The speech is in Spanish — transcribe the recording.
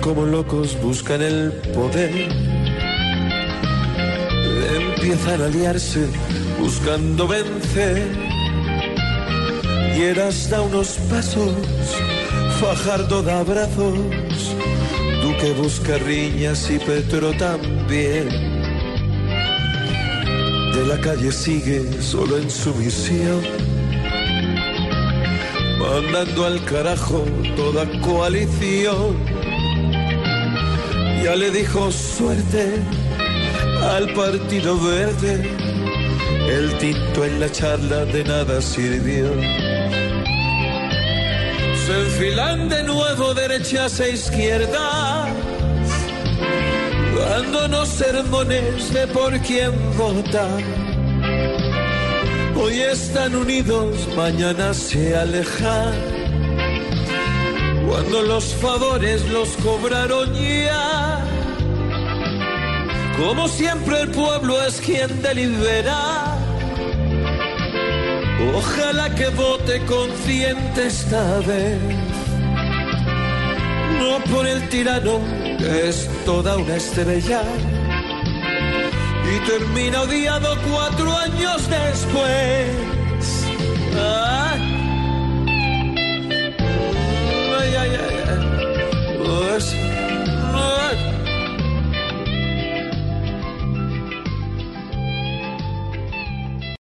Como locos, buscan el poder. Empiezan a liarse, buscando vencer. Y eras da unos pasos, Fajardo da abrazos. Duque busca riñas y Petro también. De la calle sigue solo en su misión mandando al carajo toda coalición. Ya le dijo suerte al Partido Verde, el tinto en la charla de nada sirvió. Se enfilan de nuevo derechas e izquierdas, dándonos sermones de por quién votar. Hoy están unidos, mañana se alejan. Cuando los favores los cobraron ya. Como siempre el pueblo es quien delibera. Ojalá que vote consciente esta vez. No por el tirano, que es toda una estrella y termina odiado cuatro años después.